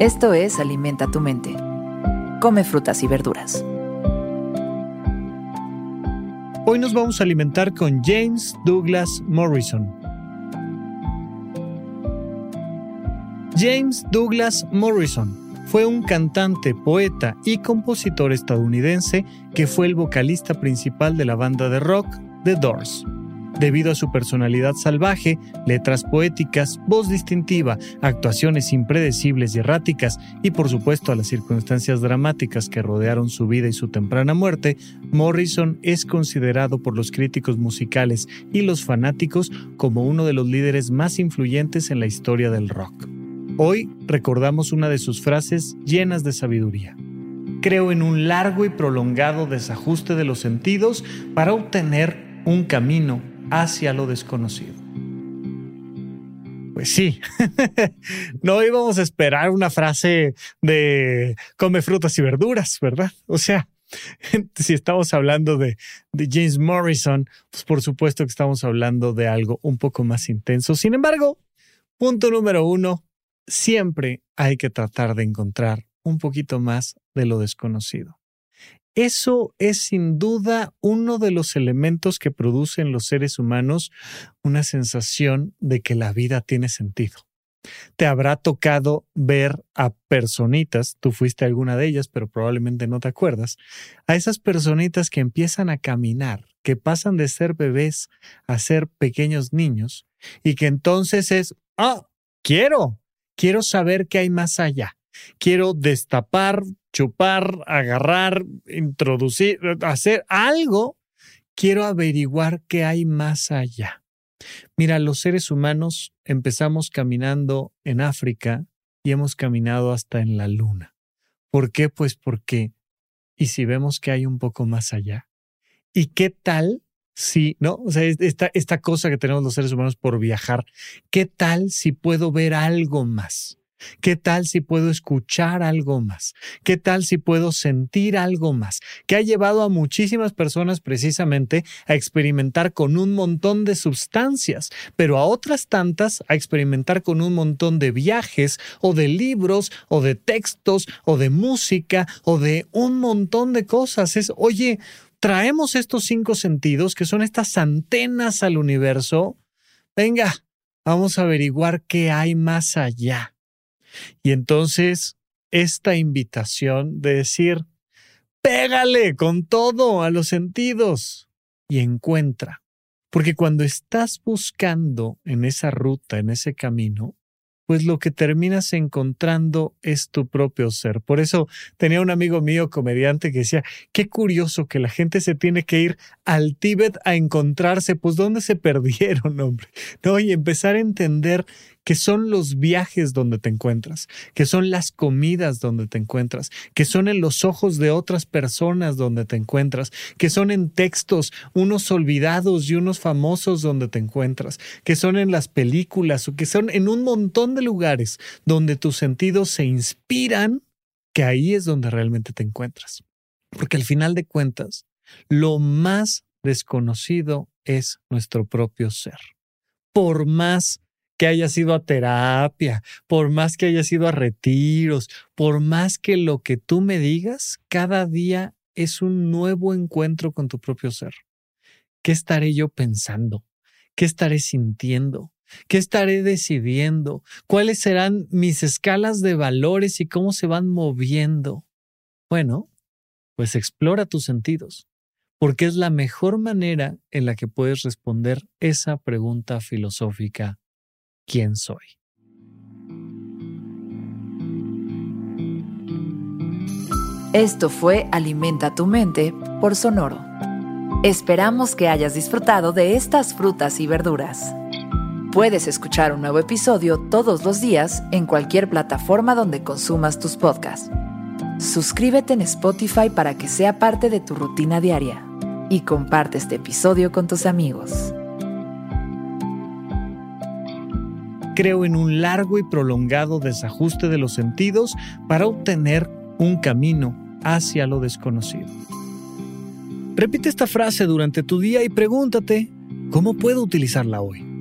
Esto es Alimenta tu mente. Come frutas y verduras. Hoy nos vamos a alimentar con James Douglas Morrison. James Douglas Morrison fue un cantante, poeta y compositor estadounidense que fue el vocalista principal de la banda de rock The Doors. Debido a su personalidad salvaje, letras poéticas, voz distintiva, actuaciones impredecibles y erráticas y por supuesto a las circunstancias dramáticas que rodearon su vida y su temprana muerte, Morrison es considerado por los críticos musicales y los fanáticos como uno de los líderes más influyentes en la historia del rock. Hoy recordamos una de sus frases llenas de sabiduría. Creo en un largo y prolongado desajuste de los sentidos para obtener un camino hacia lo desconocido. Pues sí, no íbamos a esperar una frase de come frutas y verduras, ¿verdad? O sea, si estamos hablando de, de, James Morrison, pues por supuesto que estamos hablando de algo un poco más intenso. Sin embargo, punto número uno, siempre hay que tratar de encontrar un poquito más de lo desconocido. Eso es sin duda uno de los elementos que producen los seres humanos una sensación de que la vida tiene sentido. Te habrá tocado ver a personitas, tú fuiste alguna de ellas, pero probablemente no te acuerdas, a esas personitas que empiezan a caminar, que pasan de ser bebés a ser pequeños niños, y que entonces es, ah, quiero, quiero saber qué hay más allá. Quiero destapar, chupar, agarrar, introducir, hacer algo. Quiero averiguar qué hay más allá. Mira, los seres humanos empezamos caminando en África y hemos caminado hasta en la luna. ¿Por qué? Pues porque, ¿y si vemos que hay un poco más allá? ¿Y qué tal si, no? O sea, esta, esta cosa que tenemos los seres humanos por viajar, ¿qué tal si puedo ver algo más? ¿Qué tal si puedo escuchar algo más? ¿Qué tal si puedo sentir algo más? Que ha llevado a muchísimas personas precisamente a experimentar con un montón de sustancias, pero a otras tantas a experimentar con un montón de viajes o de libros o de textos o de música o de un montón de cosas. Es, oye, traemos estos cinco sentidos que son estas antenas al universo. Venga, vamos a averiguar qué hay más allá. Y entonces, esta invitación de decir, pégale con todo a los sentidos y encuentra. Porque cuando estás buscando en esa ruta, en ese camino, pues lo que terminas encontrando es tu propio ser. Por eso tenía un amigo mío comediante que decía, qué curioso que la gente se tiene que ir al Tíbet a encontrarse, pues dónde se perdieron, hombre. No, y empezar a entender que son los viajes donde te encuentras, que son las comidas donde te encuentras, que son en los ojos de otras personas donde te encuentras, que son en textos, unos olvidados y unos famosos donde te encuentras, que son en las películas o que son en un montón de lugares donde tus sentidos se inspiran, que ahí es donde realmente te encuentras. Porque al final de cuentas, lo más desconocido es nuestro propio ser. Por más que hayas a terapia, por más que hayas ido a retiros, por más que lo que tú me digas, cada día es un nuevo encuentro con tu propio ser. ¿Qué estaré yo pensando? ¿Qué estaré sintiendo? ¿Qué estaré decidiendo? ¿Cuáles serán mis escalas de valores y cómo se van moviendo? Bueno, pues explora tus sentidos, porque es la mejor manera en la que puedes responder esa pregunta filosófica quién soy. Esto fue Alimenta tu mente por Sonoro. Esperamos que hayas disfrutado de estas frutas y verduras. Puedes escuchar un nuevo episodio todos los días en cualquier plataforma donde consumas tus podcasts. Suscríbete en Spotify para que sea parte de tu rutina diaria y comparte este episodio con tus amigos. Creo en un largo y prolongado desajuste de los sentidos para obtener un camino hacia lo desconocido. Repite esta frase durante tu día y pregúntate, ¿cómo puedo utilizarla hoy?